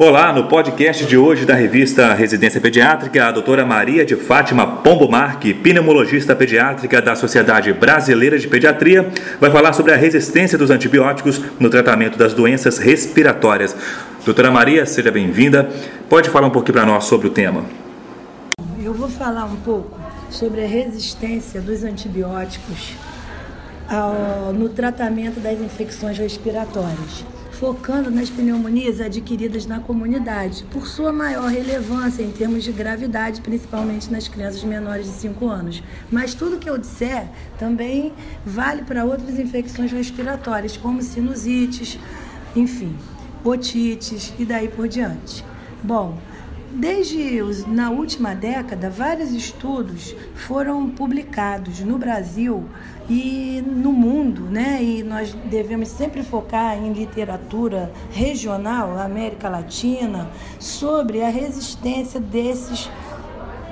Olá, no podcast de hoje da revista Residência Pediátrica, a doutora Maria de Fátima Pombo Marque, pneumologista pediátrica da Sociedade Brasileira de Pediatria, vai falar sobre a resistência dos antibióticos no tratamento das doenças respiratórias. Doutora Maria, seja bem-vinda. Pode falar um pouquinho para nós sobre o tema? Eu vou falar um pouco sobre a resistência dos antibióticos ao, no tratamento das infecções respiratórias focando nas pneumonias adquiridas na comunidade, por sua maior relevância em termos de gravidade, principalmente nas crianças menores de 5 anos. Mas tudo que eu disser também vale para outras infecções respiratórias, como sinusites, enfim, otites e daí por diante. Bom, Desde os, na última década, vários estudos foram publicados no Brasil e no mundo, né? E nós devemos sempre focar em literatura regional, América Latina, sobre a resistência desses,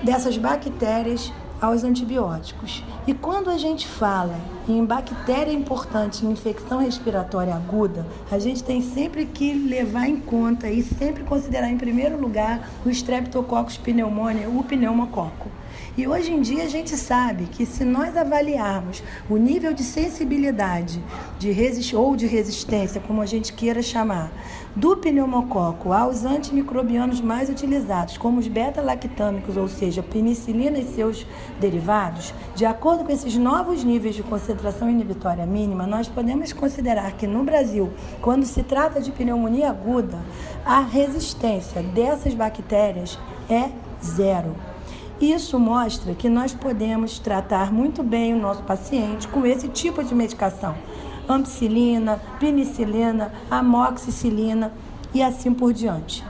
dessas bactérias aos antibióticos. E quando a gente fala em bactéria importante em infecção respiratória aguda, a gente tem sempre que levar em conta e sempre considerar em primeiro lugar o Streptococcus pneumoniae, o pneumococo. E hoje em dia a gente sabe que se nós avaliarmos o nível de sensibilidade de resist ou de resistência, como a gente queira chamar, do pneumococo aos antimicrobianos mais utilizados, como os beta-lactâmicos, ou seja, penicilina e seus derivados, de acordo com esses novos níveis de concentração inibitória mínima, nós podemos considerar que no Brasil, quando se trata de pneumonia aguda, a resistência dessas bactérias é zero. Isso mostra que nós podemos tratar muito bem o nosso paciente com esse tipo de medicação. Ampicilina, penicilina, amoxicilina e assim por diante.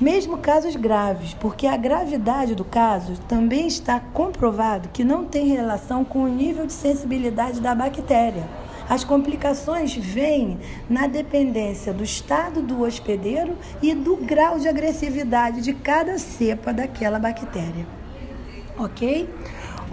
Mesmo casos graves, porque a gravidade do caso também está comprovado que não tem relação com o nível de sensibilidade da bactéria. As complicações vêm na dependência do estado do hospedeiro e do grau de agressividade de cada cepa daquela bactéria ok?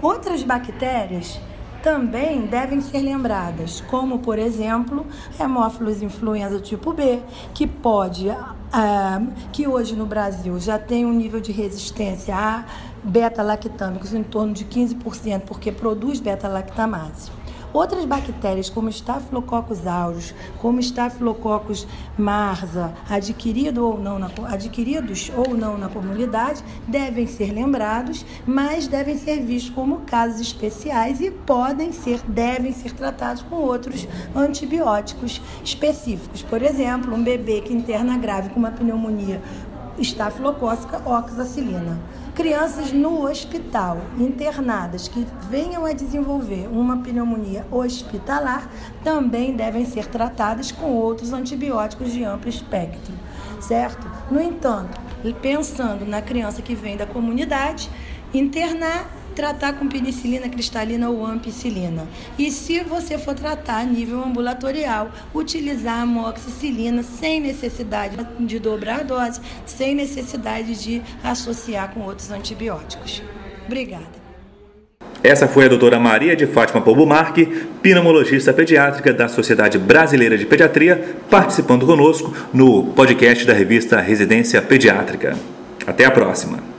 Outras bactérias também devem ser lembradas, como por exemplo, Haemophilus influenza tipo B, que pode, ah, que hoje no Brasil já tem um nível de resistência a beta-lactâmicos em torno de 15%, porque produz beta-lactamase. Outras bactérias, como Staphylococcus aureus, como Staphylococcus marsa, adquirido ou não na, adquiridos ou não na comunidade, devem ser lembrados, mas devem ser vistos como casos especiais e podem ser, devem ser tratados com outros antibióticos específicos. Por exemplo, um bebê que interna grave com uma pneumonia estafilocócica oxacilina. Crianças no hospital internadas que venham a desenvolver uma pneumonia hospitalar também devem ser tratadas com outros antibióticos de amplo espectro, certo? No entanto, pensando na criança que vem da comunidade, internar tratar com penicilina cristalina ou ampicilina. E se você for tratar a nível ambulatorial, utilizar amoxicilina sem necessidade de dobrar a dose, sem necessidade de associar com outros antibióticos. Obrigada. Essa foi a doutora Maria de Fátima Marque, pneumologista pediátrica da Sociedade Brasileira de Pediatria, participando conosco no podcast da revista Residência Pediátrica. Até a próxima!